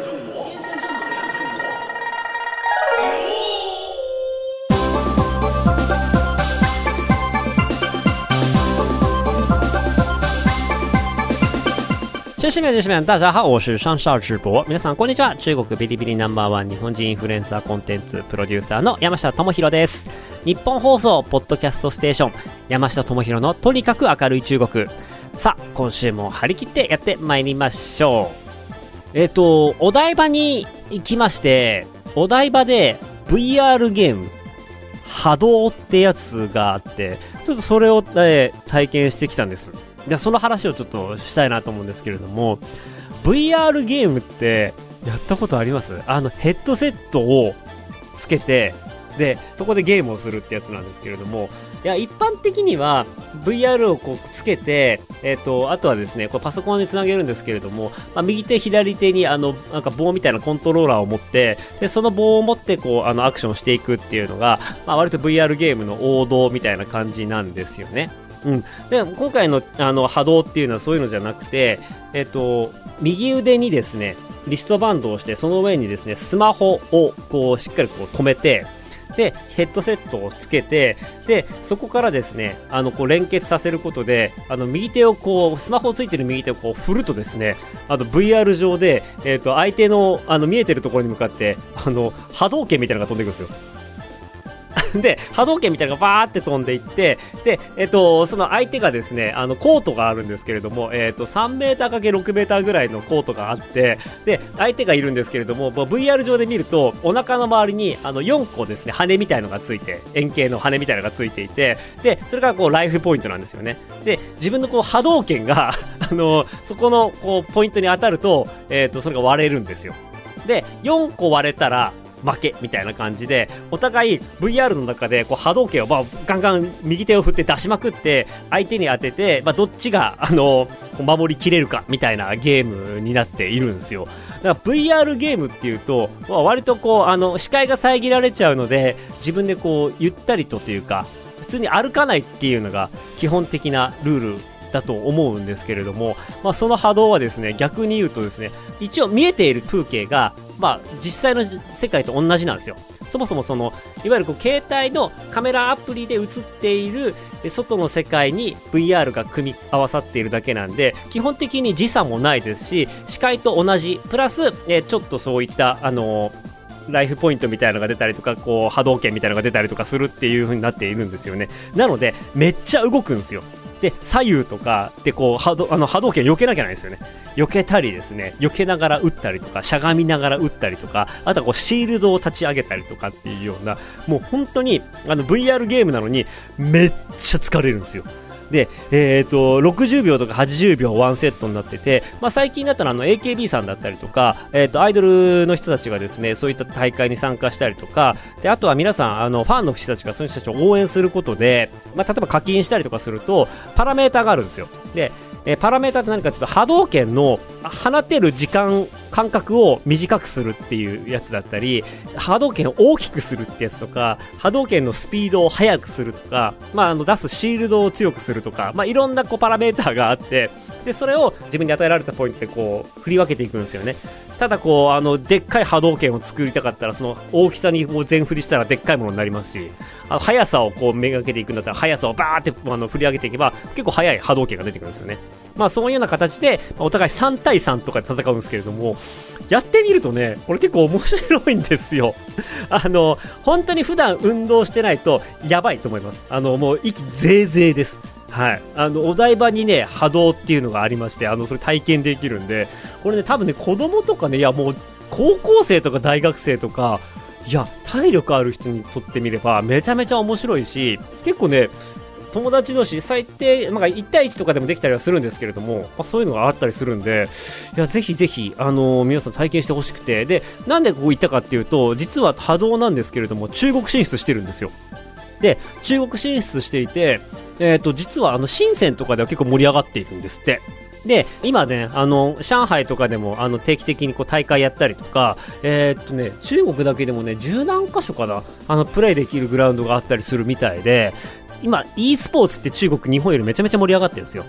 中国。女子面女子面大家好，我是上少直播。皆さんこんにちは。中国ビリビリナンバーワン日本人インフルエンサーコンテンツプロデューサーの山下智博です。日本放送ポッドキャストステーション山下智博のとにかく明るい中国。さあ今週も張り切ってやってまいりましょう。えっ、とお台場に行きましてお台場で VR ゲーム波動ってやつがあってちょっとそれを、ね、体験してきたんです。でその話をちょっとしたいなと思うんですけれども VR ゲームってやったことあります？あのヘッドセットをつけてでそこでゲームをするってやつなんですけれどもいや一般的には VR をこうつけて、えっとあとはですねこれパソコンにつなげるんですけれども、まあ、右手左手にあのなんか棒みたいなコントローラーを持ってでその棒を持ってこうあのアクションしていくっていうのが、まあ、割と VR ゲームの王道みたいな感じなんですよね。うん、で今回のあの波動っていうのはそういうのじゃなくて、えっと、右腕にですねリストバンドをしてその上にですねスマホをこうしっかりこう止めてでヘッドセットをつけてでそこからですねあのこう連結させることであの右手をこうスマホをついてる右手をこう振るとですねあの VR 上で、えっと相手のあの見えてるところに向かってあの波動拳みたいなのが飛んでいくんですよ。で波動拳みたいなのがバーって飛んでいってで、えっと、その相手がですねあのコートがあるんですけれども、えっと、3メーター ×6 メーターぐらいのコートがあってで相手がいるんですけれどももう VR 上で見るとお腹の周りにあの4個ですね羽みたいのがついて円形の羽みたいのがついていてでそれがこうライフポイントなんですよね。で自分のこう波動拳が あのそこのこうポイントに当たると,、えっとそれが割れるんですよ。で4個割れたら負けみたいな感じでお互い VR の中でこう波動拳を、まあ、ガンガン右手を振って出しまくって相手に当てて、まあ、どっちがあの守りきれるかみたいなゲームになっているんですよ。だから VR ゲームっていうと、まあ、割とこうあの視界が遮られちゃうので自分でこうゆったりとというか普通に歩かないっていうのが基本的なルールだと思うんですけれども、まあ、その波動はですね逆に言うとですね一応見えている風景が、まあ、実際の世界と同じなんですよ。そもそもそのいわゆるこう携帯のカメラアプリで映っている外の世界に VR が組み合わさっているだけなんで基本的に時差もないですし視界と同じプラス、えちょっとそういったあのーライフポイントみたいなのが出たりとかこう波動拳みたいなのが出たりとかするっていう風になっているんですよね。なのでめっちゃ動くんですよ。で左右とかでこう波動あの波動拳避けなきゃないんですよね。避けたりですね避けながら打ったりとかしゃがみながら打ったりとかあとはこうシールドを立ち上げたりとかっていうようなもう本当にあの VR ゲームなのにめっちゃ疲れるんですよ。で、えー、と60秒とか80秒ワンセットになってて、まあ、最近だったらあの AKB さんだったりとか、えー、とアイドルの人たちがですねそういった大会に参加したりとかであとは皆さんあのファンの人たちがその人たちを応援することで、まあ、例えば課金したりとかするとパラメーターがあるんですよ。でえーパラメーターって何かというと波動拳の放てる時間間隔を短くするっていうやつだったり波動拳を大きくするってやつとか波動拳のスピードを速くするとか、まあ、あの出すシールドを強くするとか、まあ、いろんなこうパラメーターがあってでそれを自分に与えられたポイントでこう振り分けていくんですよね。ただこうあのでっかい波動拳を作りたかったらその大きさにこう全振りしたらでっかいものになりますしあの速さをこうめがけていくんだったら速さをバーってあの振り上げていけば結構速い波動拳が出てくるんですよね。まあそういうような形でまお互い3対3とかで戦うんですけれどもやってみるとねこれ結構面白いんですよ。あの本当に普段運動してないとやばいと思います。あのもう息ぜいぜいです。はい、あのお台場にね波動っていうのがありましてあのそれ体験できるんでこれね多分ね子供とかねいやもう高校生とか大学生とかいや体力ある人にとってみればめちゃめちゃ面白いし結構ね友達同士最低、まあ、1対1とかでもできたりはするんですけれども、まあ、そういうのがあったりするんでいやぜひぜひ、あのー皆さん体験してほしくて。でなんでここ行ったかっていうと実は波動なんですけれども中国進出してるんですよ。で中国進出していて、えー、と実はあの深センとかでは結構盛り上がっているんですって。で今ねあの上海とかでもあの定期的にこう大会やったりとかえーっとね中国だけでもね十何箇所かなあのプレイできるグラウンドがあったりするみたいで今 e スポーツって中国日本よりめちゃめちゃ盛り上がってるんですよ。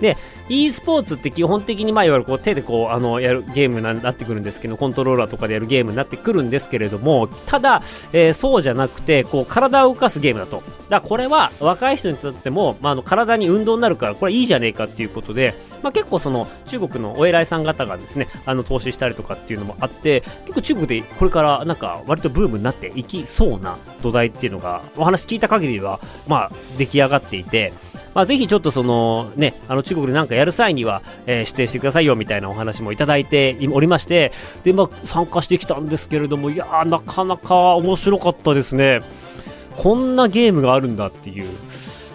で e スポーツって基本的にまあいわゆるこう手でこうあのやるゲームになってくるんですけどコントローラーとかでやるゲームになってくるんですけれどもただ、えー、そうじゃなくてこう体を動かすゲームだと。だからこれは若い人にとっても、まあ、あの体に運動になるからこれいいじゃねえかっていうことで、まあ、結構その中国のお偉いさん方がですねあの投資したりとかっていうのもあって結構中国でこれからなんか割とブームになっていきそうな土台っていうのがお話聞いた限りはまあ出来上がっていてまあ、ぜひちょっとそのね、あの中国で何かやる際には、えー、出演してくださいよみたいなお話もいただいておりまして、で、まあ、参加してきたんですけれども、いやー、なかなか面白かったですね。こんなゲームがあるんだっていう。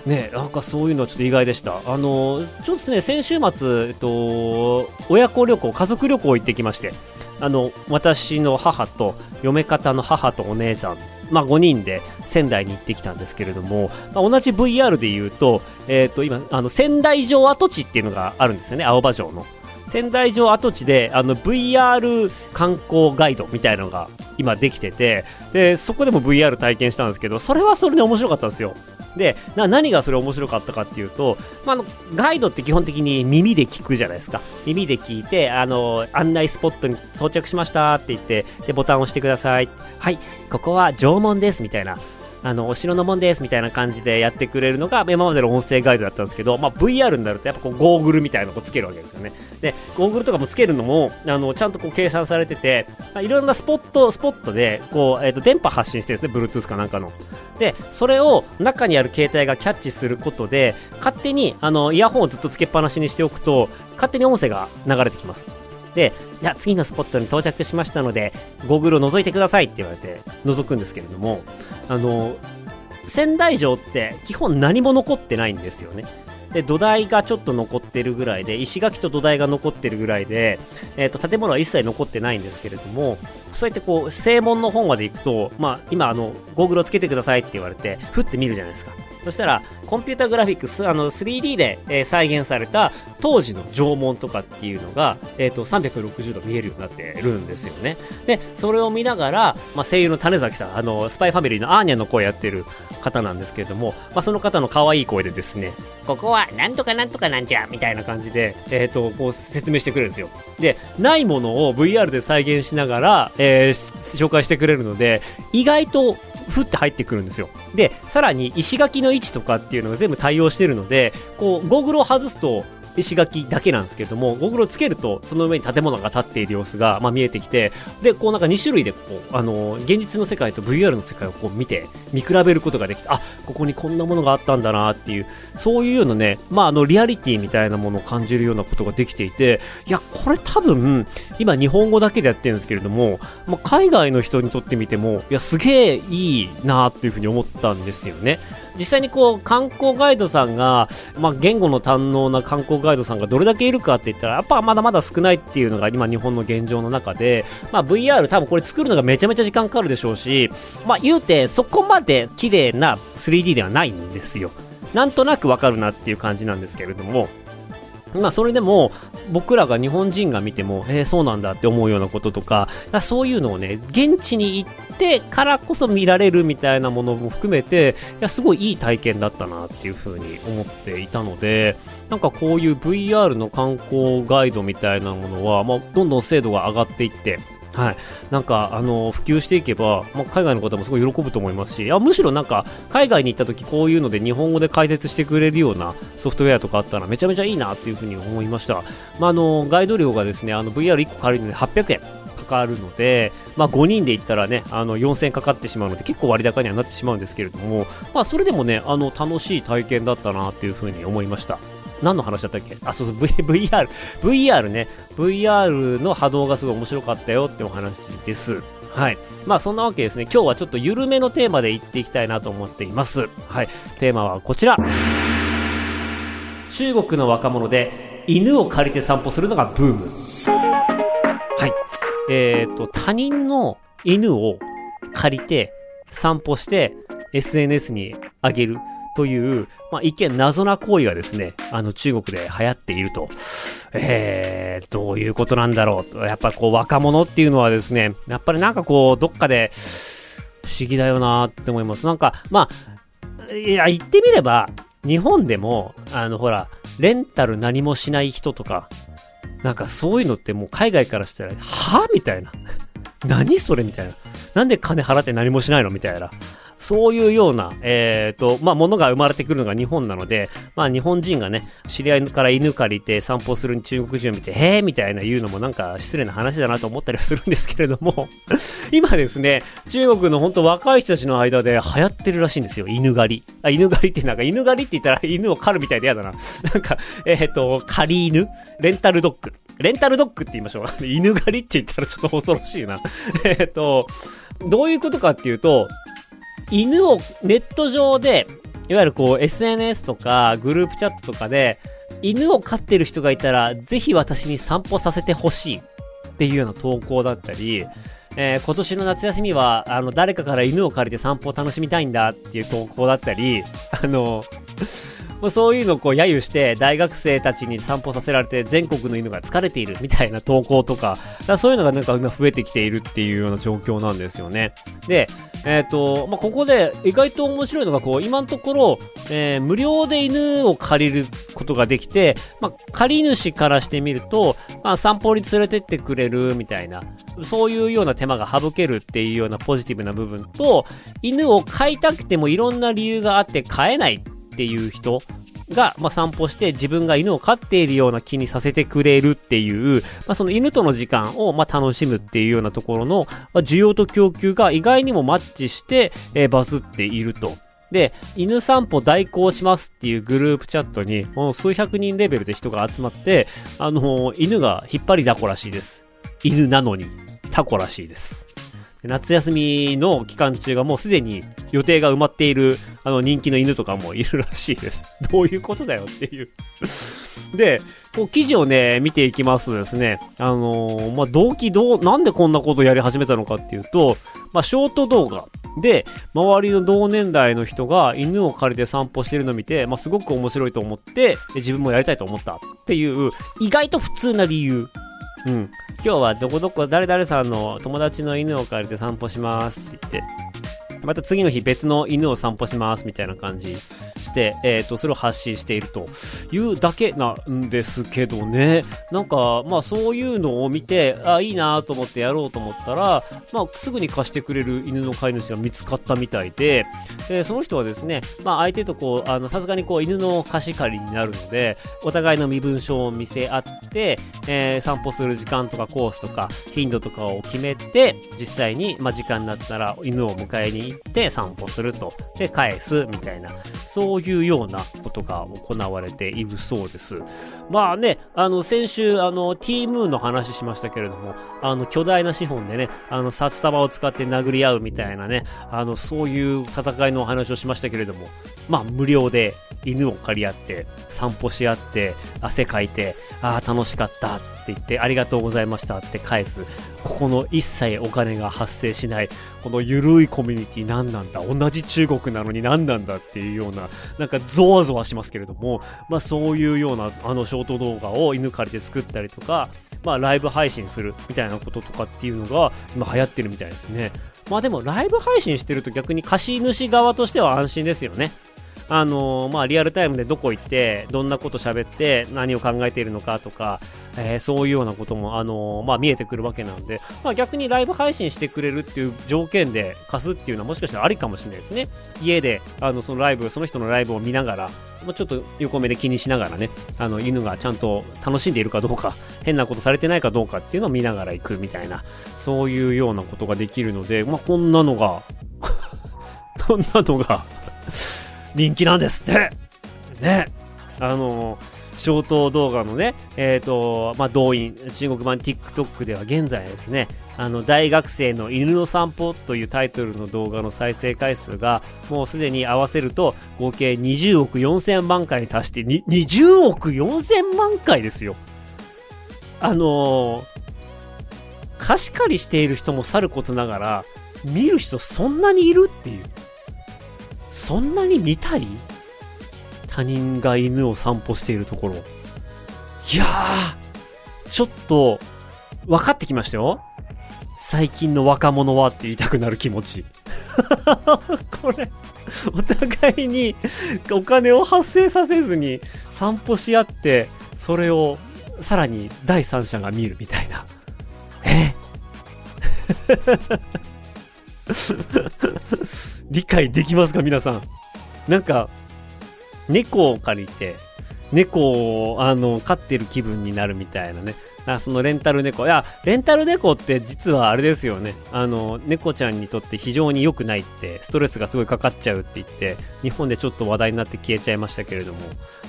ね、なんかそういうのはちょっと意外でした。あの、ちょっとね、先週末、えっと、親子旅行、家族旅行行ってきまして、あの、私の母と、嫁方の母とお姉さんまあ、5人で仙台に行ってきたんですけれども、まあ、同じ VR で言うと,、えー、と今あの仙台城跡地っていうのがあるんですよね青葉城の。仙台城跡地であの VR 観光ガイドみたいなのが今できててでそこでも VR 体験したんですけどそれはそれで面白かったんですよ。で何がそれ面白かったかっていうと、まあ、のガイドって基本的に耳で聞くじゃないですか。耳で聞いてあの案内スポットに装着しましたって言ってでボタンを押してくださいはいここは縄文ですみたいな。あの、お城のもんですみたいな感じでやってくれるのが今までの音声ガイドだったんですけど、まあ、VR になるとやっぱこうゴーグルみたいなのをつけるわけですよね。で、ゴーグルとかもつけるのも、あの、ちゃんとこう計算されてて、まあ、いろんなスポット、スポットで、こう、えっ、ー、と、電波発信してるんですね、Bluetooth かなんかの。で、それを中にある携帯がキャッチすることで、勝手に、あの、イヤホンをずっとつけっぱなしにしておくと、勝手に音声が流れてきます。で、じゃあ次のスポットに到着しましたので、ゴーグルを覗いてくださいって言われて、覗くんですけれども、あの、仙台城って基本何も残ってないんですよね。で土台がちょっと残ってるぐらいで石垣と土台が残ってるぐらいで、えーと、建物は一切残ってないんですけれどもそうやってこう正門の方まで行くと、まあ、今あのゴーグルをつけてくださいって言われてふって見るじゃないですかそしたらコンピュータグラフィックスあの 3D で、えー、再現された当時の縄文とかっていうのが、えーと、360度見えるようになってるんですよね。でそれを見ながら、まあ、声優の種崎さんあのスパイファミリーのアーニャの声やってる方なんですけれども、まあ、その方の可愛い声でですねここはなんとかなんとかなんじゃみたいな感じで、えーと、こう説明してくれるんですよ。でないものを VR で再現しながら、えー、紹介してくれるので意外とふって入ってくるんですよ。でさらに石垣の位置とかっていうのが全部対応してるのでこうゴーグルを外すと石垣だけなんですけども、ゴーグルをつけると、その上に建物が建っている様子が、まあ、見えてきて、で、こうなんか2種類で、こう、あのー、現実の世界と VR の世界をこう見て、見比べることができて、あ、ここにこんなものがあったんだなっていう、そういうようなね、まあ、あの、リアリティみたいなものを感じるようなことができていて、いや、これ多分、今日本語だけでやってるんですけれども、まあ、海外の人にとってみても、いや、すげえいいなっていうふうに思ったんですよね。実際にこう観光ガイドさんが、まあ、言語の堪能な観光ガイドさんがどれだけいるかって言ったらやっぱまだまだ少ないっていうのが今日本の現状の中で、まあ、VR 多分これ作るのがめちゃめちゃ時間かかるでしょうし、まあ、言うてそこまで綺麗な 3D ではないんですよ。なんとなくわかるなっていう感じなんですけれどもまあ、それでも僕らが日本人が見ても、えー、そうなんだって思うようなこととかかそういうのをね現地に行ってからこそ見られるみたいなものも含めていやすごいいい体験だったなっていうふうに思っていたのでなんかこういう VR の観光ガイドみたいなものは、まあ、どんどん精度が上がっていってはい、なんかあの普及していけば、まあ、海外の方もすごい喜ぶと思いますしあむしろなんか海外に行った時こういうので日本語で解説してくれるようなソフトウェアとかあったらめちゃめちゃいいなっていうふうに思いました、まあ、あのガイド料がですねあの VR1 個借りるので800円かかるので、まあ、5人で行ったらねあの4000円かかってしまうので結構割高にはなってしまうんですけれども、まあ、それでもねあの楽しい体験だったなっていうふうに思いました。何の話だったっけ？あ、そうそう、v、VR。VR ね。VR の波動がすごい面白かったよってお話です。はい。まあそんなわけですね。今日はちょっと緩めのテーマでいっていきたいなと思っています。はい。テーマはこちら。中国の若者で犬を借りて散歩するのがブーム。はい。えっ、ー、と、他人の犬を借りて散歩して SNS にあげる。という、まあ、一見謎な行為がですね、あの中国で流行っていると。えー、どういうことなんだろうと。やっぱこう若者っていうのはですね、やっぱりなんかこう、どっかで不思議だよなって思います。なんか、まあ、いや、言ってみれば、日本でも、あの、ほら、レンタル何もしない人とか、なんかそういうのってもう海外からしたら、はみたいな。何それみたいな。なんで金払って何もしないのみたいな。そういうような、えっ、ー、と、まあ、ものが生まれてくるのが日本なので、まあ、日本人がね、知り合いから犬借りて散歩する中国人を見て、へえみたいな言うのもなんか失礼な話だなと思ったりはするんですけれども 今ですね、中国の本当若い人たちの間で流行ってるらしいんですよ、犬狩り。あ、犬狩りってなんか犬狩りって言ったら犬を狩るみたいで嫌だな。なんか、えっ、ー、と、狩り犬？レンタルドッグ。レンタルドッグって言いましょう。犬狩りって言ったらちょっと恐ろしいな。えっと、どういうことかっていうと、犬をネット上で、いわゆるこう SNS とかグループチャットとかで、犬を飼ってる人がいたら、ぜひ私に散歩させてほしいっていうような投稿だったり、えー、今年の夏休みは、あの、誰かから犬を借りて散歩を楽しみたいんだっていう投稿だったり、あの、もうそういうのをこう揶揄して大学生たちに散歩させられて全国の犬が疲れているみたいな投稿とか、かそういうのがなんか今増えてきているっていうような状況なんですよね。で、えっ、ー、と、まあ、ここで意外と面白いのがこう、今のところ、えー、無料で犬を借りることができて、まあ、借り主からしてみると、まあ、散歩に連れてってくれるみたいな、そういうような手間が省けるっていうようなポジティブな部分と、犬を飼いたくてもいろんな理由があって飼えないっていう人が、まあ、散歩して自分が犬を飼っているような気にさせてくれるっていう、まあ、その犬との時間を、ま楽しむっていうようなところの、ま需要と供給が意外にもマッチして、えー、バズっていると。で、犬散歩代行しますっていうグループチャットに、もう数百人レベルで人が集まって、あのー、犬が引っ張りだこらしいです。犬なのに、タコらしいです。夏休みの期間中がもうすでに予定が埋まっている、あの人気の犬とかもいるらしいです。どういうことだよっていう。で、こう記事をね、見ていきますとですね、あのー、まあ、動機どう、なんでこんなことをやり始めたのかっていうと、まあ、ショート動画。で、周りの同年代の人が犬を借りて散歩してるのを見て、まあ、すごく面白いと思って、自分もやりたいと思ったっていう、意外と普通な理由。うん。今日はどこどこ誰々さんの友達の犬を借りて散歩しますって言って、また次の日別の犬を散歩しますみたいな感じして、えっ、ー、と、それを発信しているというだけなんですけどね。なんか、まあそういうのを見て、あ、いいなと思ってやろうと思ったら、まあすぐに貸してくれる犬の飼い主が見つかったみたいで、で、その人はですね、まあ相手とこう、あの、さすがにこう犬の貸し借りになるので、お互いの身分証を見せ合って、えー、散歩する時間とかコースとか頻度とかを決めて、実際に、まあ時間になったら犬を迎えに行って散歩すると。で、返すみたいな。そういうようなことが行われているそうです。まあね、あの、先週、あの、T ムーンの話しましたけれども、あの、巨大な資本でね、あの、札束を使って殴り合うみたいなね、あの、そういう戦いのお話をしましたけれども、まあ、無料で犬を借り合って、散歩し合って、汗かいて、ああ、楽しかったって言って、ありがとうございましたって返す。ここの一切お金が発生しない、このゆるいコミュニティ何なんだ？同じ中国なのに何なんだっていうような、なんかゾワゾワしますけれども、まあそういうようなあのショート動画を犬借りて作ったりとか、まあライブ配信するみたいなこととかっていうのが今流行ってるみたいですね。まあでもライブ配信してると逆に貸主側としては安心ですよね。あのー、まあ、リアルタイムでどこ行って、どんなこと喋って、何を考えているのかとか、えー、そういうようなことも、あのー、まあ、見えてくるわけなので、まあ、逆にライブ配信してくれるっていう条件で貸すっていうのはもしかしたらありかもしれないですね。家で、あの、そのライブ、その人のライブを見ながら、もうちょっと横目で気にしながらね、あの、犬がちゃんと楽しんでいるかどうか、変なことされてないかどうかっていうのを見ながら行くみたいな、そういうようなことができるので、まあ、こんなのが こんなのが人気なんですってねあのショート動画のね、えっ、ー、と、まあ、動員、中国版 TikTok では現在ですね、あの、大学生の犬の散歩というタイトルの動画の再生回数が、もうすでに合わせると、合計20億4000万回に達して、20億4000万回ですよ。あのー、貸し借りしている人もさることながら、見る人そんなにいるっていう。そんなに見たい？他人が犬を散歩しているところ。いやー、ちょっと、分かってきましたよ。最近の若者はって言いたくなる気持ち。これお互いにお金を発生させずに散歩し合ってそれをさらに第三者が見るみたいなえ？理解できますか皆さん。なんか猫を借りて猫をあの飼ってる気分になるみたいなね。あそのレンタル猫。いや、レンタル猫って実はあれですよね。あの、猫ちゃんにとって非常に良くないって、ストレスがすごいかかっちゃうって言って、日本でちょっと話題になって消えちゃいましたけれども、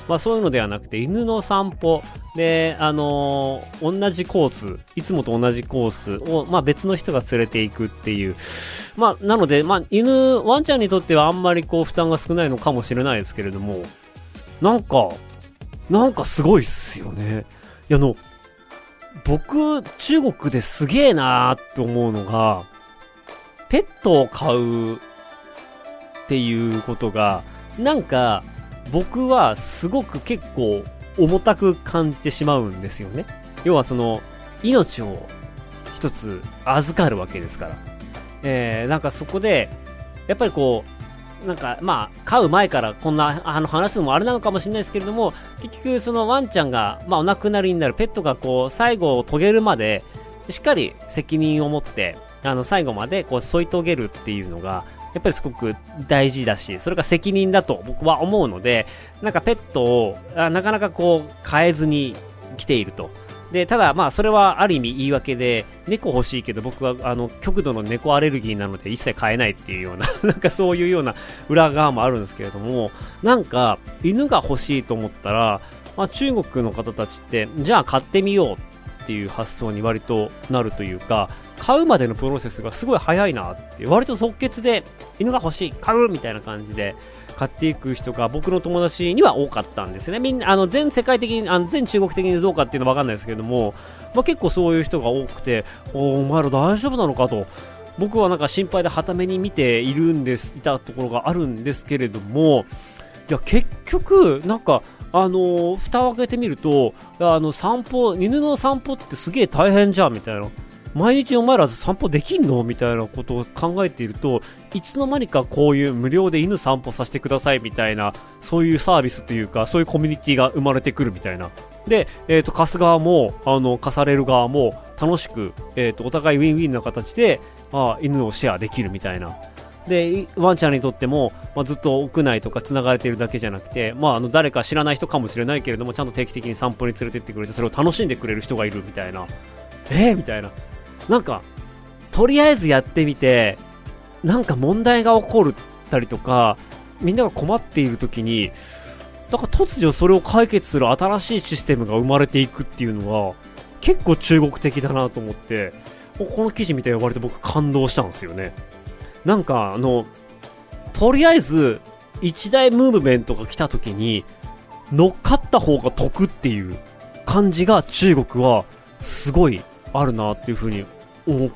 まあそういうのではなくて、犬の散歩。で、あのー、同じコース、いつもと同じコースを、まあ別の人が連れていくっていう、まあなので、まあ犬、ワンちゃんにとってはあんまりこう負担が少ないのかもしれないですけれども、なんか、なんかすごいっすよね。いや、あの、僕、中国ですげえなーって思うのが、ペットを飼うっていうことが、なんか、僕はすごく結構重たく感じてしまうんですよね。要はその、命を一つ預かるわけですから。えー、なんかそこで、やっぱりこう、なんか、まあ、飼う前からこんなあの話すのもあれなのかもしれないですけれども、結局、そのワンちゃんが、まあ、お亡くなりになる、ペットがこう、最後を遂げるまで、しっかり責任を持って、あの、最後までこう、添い遂げるっていうのが、やっぱりすごく大事だし、それが責任だと僕は思うので、なんかペットを、なかなかこう、変えずに来ていると。で、ただ、まあ、それはある意味言い訳で、猫欲しいけど、僕は、あの、極度の猫アレルギーなので一切飼えないっていうような なんかそういうような裏側もあるんですけれども、なんか、犬が欲しいと思ったら、まあ、中国の方たちって、じゃあ買ってみようっていう発想に割となるというか、買うまでのプロセスがすごい早いなって、割と即決で、犬が欲しい、買うみたいな感じで、買っていく人が僕の友達には多かったんですね。みんな、あの、全世界的に、あの全中国的にどうかっていうのはわかんないですけども、まあ、結構そういう人が多くて、おお前ら大丈夫なのかと。僕はなんか心配ではために見ているんです、いたところがあるんですけれども、いや、結局、なんか、あのー、蓋を開けてみると、あの、散歩、犬の散歩ってすげえ大変じゃん、みたいな。毎日お前ら散歩できんの？みたいなことを考えていると、いつの間にかこういう無料で犬散歩させてくださいみたいな、そういうサービスというか、そういうコミュニティが生まれてくるみたいな。で、えっ、ー、と、貸す側も、あの、貸される側も楽しく、えっ、ー、と、お互いウィンウィンな形で、あ犬をシェアできるみたいな。で、ワンちゃんにとっても、まあ、ずっと屋内とか繋がれているだけじゃなくて、まあ、あの、誰か知らない人かもしれないけれども、ちゃんと定期的に散歩に連れてってくれて、それを楽しんでくれる人がいるみたいな。えー、みたいな。なんか、とりあえずやってみて、なんか問題が起こるたりとか、みんなが困っている時に、だから突如それを解決する新しいシステムが生まれていくっていうのは、結構中国的だなと思って、この記事見て割と僕感動したんですよね。なんかあの、とりあえず一大ムーブメントが来た時に乗っかった方が得っていう感じが中国はすごいあるなっていうふうに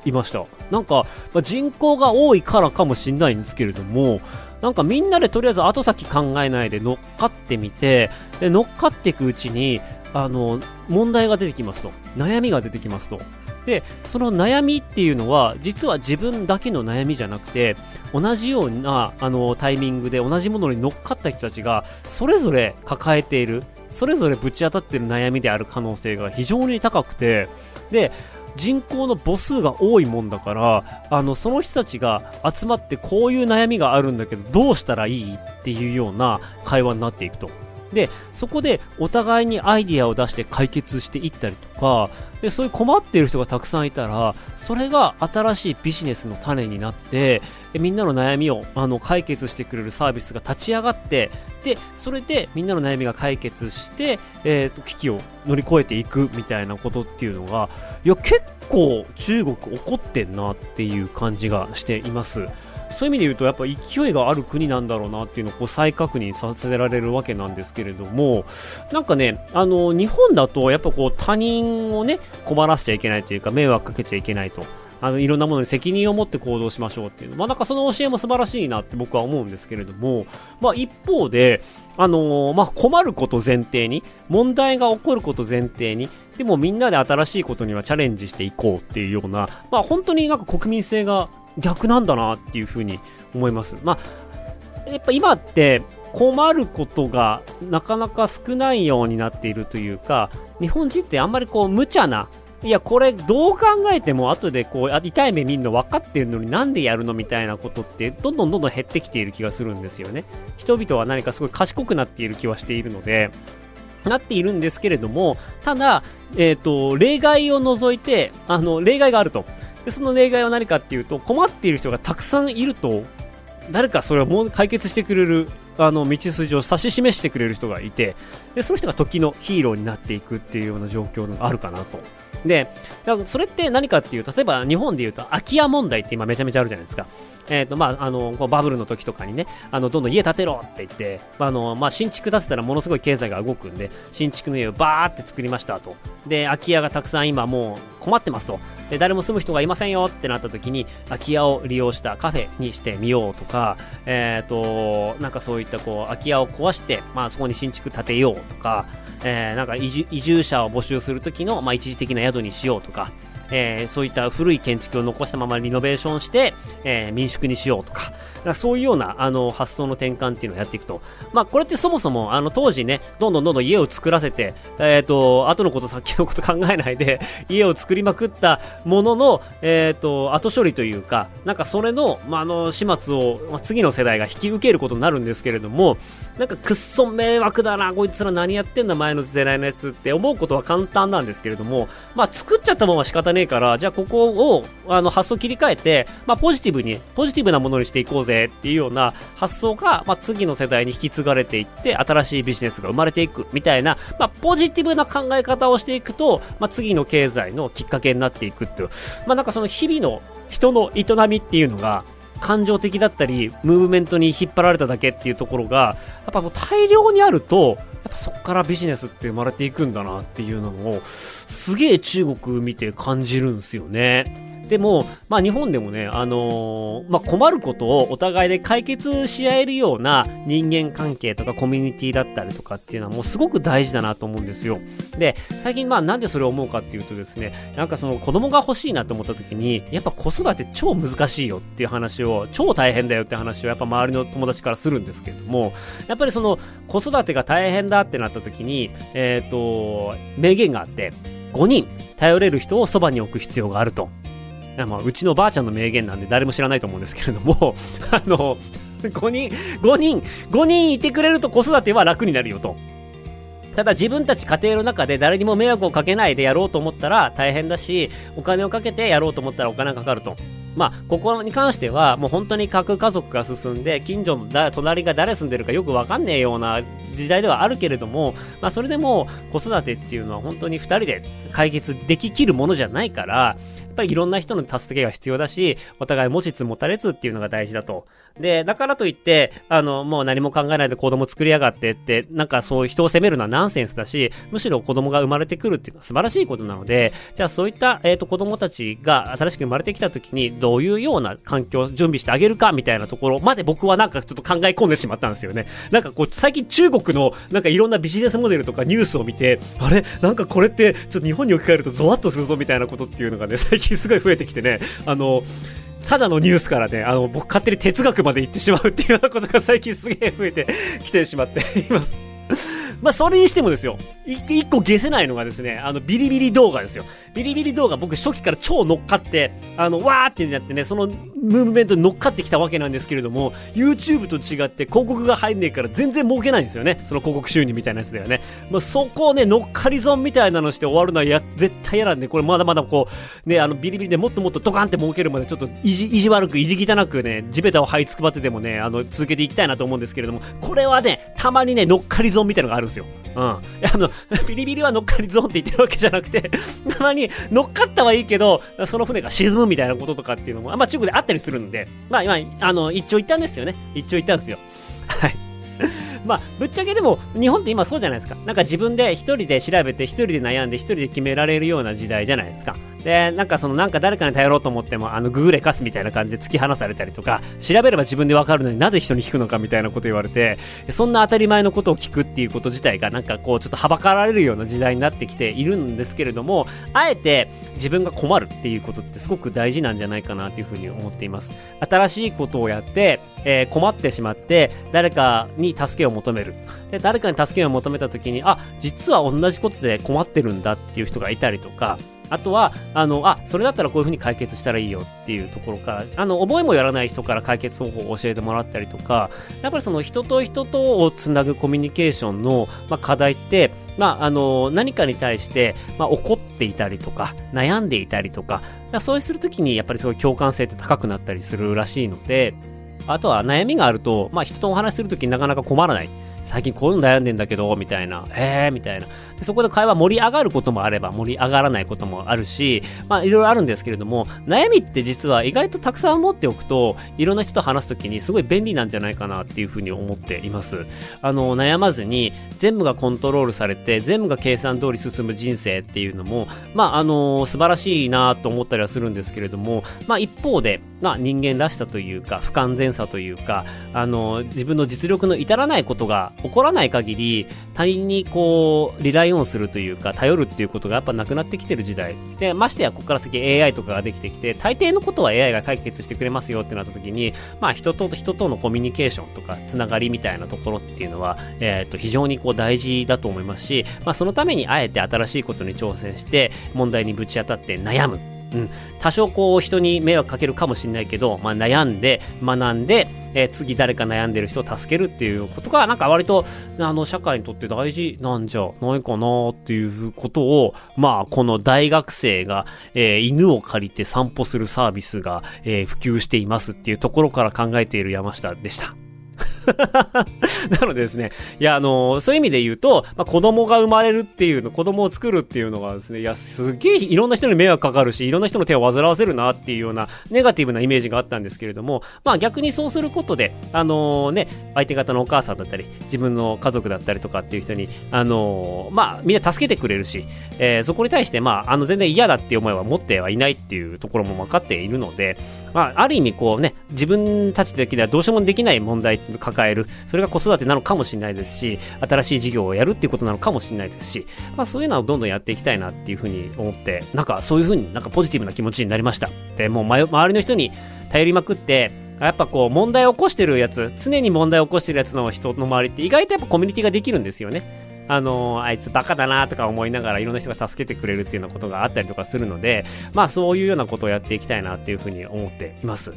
いました。なんか、まあ、人口が多いからかもしんないんですけれども、なんかみんなでとりあえず後先考えないで乗っかってみて、で乗っかっていくうちに、あの、問題が出てきますと。悩みが出てきますと。で、その悩みっていうのは、実は自分だけの悩みじゃなくて、同じような、あの、タイミングで同じものに乗っかった人たちが、それぞれ抱えている、それぞれぶち当たってる悩みである可能性が非常に高くて、で、人口の母数が多いもんだから、あの、その人たちが集まってこういう悩みがあるんだけど、どうしたらいい？っていうような会話になっていくと。で、そこでお互いにアイディアを出して解決していったりとか、で、そういう困っている人がたくさんいたら、それが新しいビジネスの種になって、みんなの悩みをあの解決してくれるサービスが立ち上がって、で、それでみんなの悩みが解決して、えっ、ー、と、危機を乗り越えていくみたいなことっていうのが、いや、結構中国怒ってんなっていう感じがしています。そういう意味で言うとやっぱ勢いがある国なんだろうなっていうのをこう再確認させられるわけなんですけれどもなんかねあの日本だとやっぱこう他人をね困らせちゃいけないというか迷惑かけちゃいけないと。あのいろんなものに責任を持って行動しましょうっていうの、まあ、なんかその教えも素晴らしいなって僕は思うんですけれども、まあ、一方で、あのー、まあ、困ること前提に、問題が起こること前提に、でもみんなで新しいことにはチャレンジしていこうっていうような、まあ、本当になんか国民性が逆なんだなっていうふうに思います。まあやっぱ今って困ることがなかなか少ないようになっているというか日本人ってあんまりこう無茶ないやこれどう考えても後でこう痛い目見るの分かってるのになんでやるのみたいなことってどんどんどんどん減ってきている気がするんですよね人々は何かすごい賢くなっている気はしているのでなっているんですけれどもただ、えっ、ー、と例外を除いてあの例外があるとでその例外は何かっていうと困っている人がたくさんいると誰かそれをもう解決してくれるあの道筋を指し示してくれる人がいてでその人が時のヒーローになっていくっていうような状況があるかなとで、それって何かっていう、例えば日本で言うと空き家問題って今めちゃめちゃあるじゃないですか。えっ、ー、と、まあ、あの、こうバブルの時とかにね、あの、どんどん家建てろって言って、あの、まあ、新築建てたらものすごい経済が動くんで、新築の家をバーって作りましたと。で、空き家がたくさん今もう困ってますと。で、誰も住む人がいませんよってなった時に、空き家を利用したカフェにしてみようとか、えっ、ー、と、なんかそういったこう、空き家を壊して、まあ、そこに新築建てようとか、えー、なんか移住者を募集する時の、まあ、一時的な宿にしようとか、えー、そういった古い建築を残したままリノベーションして、えー、民宿にしようとか、かそういうようなあの発想の転換っていうのをやっていくと。まあ、これってそもそもあの当時ね、どんどんどんどん家を作らせて、えっ、ー、と、後のこと先のこと考えないで、家を作りまくったものの、えっ、ー、と、後処理というか、なんかそれの、まあ、あの、始末を、まあ、次の世代が引き受けることになるんですけれども、なんかくっそ迷惑だな、こいつら何やってんだ、前の世代のやつって思うことは簡単なんですけれども、まあ、作っちゃったもんは仕方ねえから、じゃあここを、あの、発想切り替えて、まあ、ポジティブに、ポジティブなものにしていこうぜぜっていうような発想が、まあ、次の世代に引き継がれていって新しいビジネスが生まれていくみたいな、まあ、ポジティブな考え方をしていくと、まあ、次の経済のきっかけになっていくっていう、まあ、なんかその日々の人の営みっていうのが感情的だったりムーブメントに引っ張られただけっていうところがやっぱもう大量にあるとやっぱそこからビジネスって生まれていくんだなっていうのをすげえ中国見て感じるんですよね。でも、まあ日本でもね、あのー、まあ困ることをお互いで解決し合えるような人間関係とかコミュニティだったりとかっていうのはもうすごく大事だなと思うんですよ。で、最近まあなんでそれを思うかっていうとですね、なんかその子供が欲しいなと思った時に、やっぱ子育て超難しいよっていう話を、超大変だよって話をやっぱ周りの友達からするんですけれども、やっぱりその子育てが大変だってなった時に、えっ、ー、と、名言があって、5人頼れる人をそばに置く必要があると。まあ、うちのばあちゃんの名言なんで誰も知らないと思うんですけれども あの、5人、5人、5人いてくれると子育ては楽になるよと。ただ自分たち家庭の中で誰にも迷惑をかけないでやろうと思ったら大変だし、お金をかけてやろうと思ったらお金がかかると。まあ、ここに関しては、もう本当に核家族が進んで、近所のだ隣が誰住んでるかよくわかんねえような時代ではあるけれども、まあ、それでも子育てっていうのは本当に2人で解決でききるものじゃないから、ぱりいろんな人の助けが必要だし、お互い持ちつ持たれつっていうのが大事だと。で、だからといって、あの、もう何も考えないで子供作りやがってって、なんかそういう人を責めるのはナンセンスだし、むしろ子供が生まれてくるっていうのは素晴らしいことなので、じゃあそういった、えっ、ー、と、子供たちが新しく生まれてきた時に、どういうような環境を準備してあげるかみたいなところまで僕はなんかちょっと考え込んでしまったんですよね。なんかこう、最近中国のなんかいろんなビジネスモデルとかニュースを見て、あれ？なんかこれってちょっと日本に置き換えるとゾワッとするぞみたいなことっていうのがね、最近すごい増えてきてね、あの、ただのニュースからね、あの、僕勝手に哲学まで行ってしまうっていうようなことが最近すげえ増えてきてしまっています。まあ、それにしてもですよ、一個消せないのがですね、あの、ビリビリ動画ですよ。ビリビリ動画僕初期から超乗っかって、あの、わーってなってね、そのムーブメントに乗っかってきたわけなんですけれども、YouTube と違って広告が入んねえから全然儲けないんですよね。その広告収入みたいなやつだよね。まあ、そこをね、乗っかり損みたいなのして終わるのはや、絶対嫌なんで、これまだまだこう、ね、あの、ビリビリでもっともっとドカンって儲けるまでちょっと意地、意地悪く、意地汚くね、地べたを這いつくばってでもね、あの、続けていきたいなと思うんですけれども、これはね、たまにね、乗っかり損みたいなのがあるんですよ。うん。いや、あの、ビリビリは乗っかりゾーンって言ってるわけじゃなくて、たまに乗っかったはいいけど、その船が沈むみたいなこととかっていうのも、まあ中国であったりするんで、まあ今、あの、一丁行ったんですよね。一丁行ったんですよ。はい。まあ、ぶっちゃけでも、日本って今そうじゃないですか。なんか自分で一人で調べて、一人で悩んで、一人で決められるような時代じゃないですか。で、なんかその、なんか誰かに頼ろうと思っても、あの、グーレカスみたいな感じで突き放されたりとか、調べれば自分でわかるのになぜ人に聞くのかみたいなこと言われて、そんな当たり前のことを聞くっていうこと自体が、なんかこう、ちょっとはばかられるような時代になってきているんですけれども、あえて自分が困るっていうことってすごく大事なんじゃないかなというふうに思っています。新しいことをやって、えー、困ってしまって、誰かに助けを求める。で、誰かに助けを求めた時に、あ、実は同じことで困ってるんだっていう人がいたりとか、あとは、あの、あ、それだったらこういう風に解決したらいいよっていうところから、あの、覚えもやらない人から解決方法を教えてもらったりとか、やっぱりその人と人とをつなぐコミュニケーションの、まあ、課題って、まあ、あの、何かに対して、まあ、怒っていたりとか、悩んでいたりとか、かそうするときにやっぱりすごい共感性って高くなったりするらしいので、あとは悩みがあると、まあ、人とお話しするときなかなか困らない。最近こういうの悩んでんだけど、みたいな、えー、みたいな。でそこで会話盛り上がることもあれば盛り上がらないこともあるし、まあいろいろあるんですけれども、悩みって実は意外とたくさん持っておくと、いろんな人と話すときにすごい便利なんじゃないかなっていうふうに思っています。あの、悩まずに全部がコントロールされて、全部が計算通り進む人生っていうのも、まああの、素晴らしいなと思ったりはするんですけれども、まあ一方で、まあ人間らしさというか、不完全さというか、あの、自分の実力の至らないことが起こらない限り、他人にこう、リライオンするというか、頼るっていうことがやっぱなくなってきてる時代。で、ましてや、ここから先 AI とかができてきて、大抵のことは AI が解決してくれますよってなった時に、まあ、人と人とのコミュニケーションとか、つながりみたいなところっていうのは、えっ、ー、と、非常にこう大事だと思いますし、まあ、そのためにあえて新しいことに挑戦して、問題にぶち当たって悩む。うん、多少こう人に迷惑かけるかもしれないけど、まあ、悩んで学んで、えー、次誰か悩んでる人を助けるっていうことがなんか割とあの社会にとって大事なんじゃないかなっていうことをまあこの大学生が、えー、犬を借りて散歩するサービスが、えー、普及していますっていうところから考えている山下でした。なのでですね、いや、あのー、そういう意味で言うと、まあ、子供が生まれるっていうの、子供を作るっていうのがですね、いや、すげえいろんな人に迷惑かかるし、いろんな人の手を煩わせるなっていうような、ネガティブなイメージがあったんですけれども、まあ逆にそうすることで、あのー、ね、相手方のお母さんだったり、自分の家族だったりとかっていう人に、あのー、まあみんな助けてくれるし、え、そこに対して、まあ、あの、全然嫌だっていう思いは持ってはいないっていうところも分かっているので、まあ、ある意味こうね、自分たちだけではどうしようもできない問題を抱える、それが子育てなのかもしれないですし、新しい事業をやるっていうことなのかもしれないですし、まあそういうのをどんどんやっていきたいなっていうふうに思って、なんかそういうふうになんかポジティブな気持ちになりました。で、もう周りの人に頼りまくって、やっぱこう問題を起こしてるやつ、常に問題を起こしてるやつの人の周りって意外とやっぱコミュニティができるんですよね。あのあいつバカだなとか思いながらいろんな人が助けてくれるっていうようなことがあったりとかするので、まあそういうようなことをやっていきたいなっていうふうに思っています。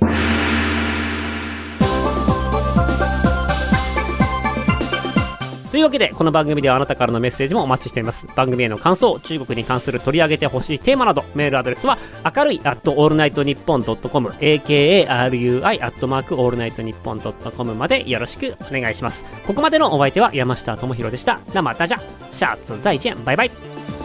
というわけで、この番組ではあなたからのメッセージもお待ちしています。番組への感想、中国に関する取り上げてほしいテーマなど、メールアドレスは、明るい、アットオールナイトニッポンドットコム、akarui、アットマークオールナイトニッポンドットコムまでよろしくお願いします。ここまでのお相手は山下智博でした。なまたじゃ、シャツ再见、バイバイ。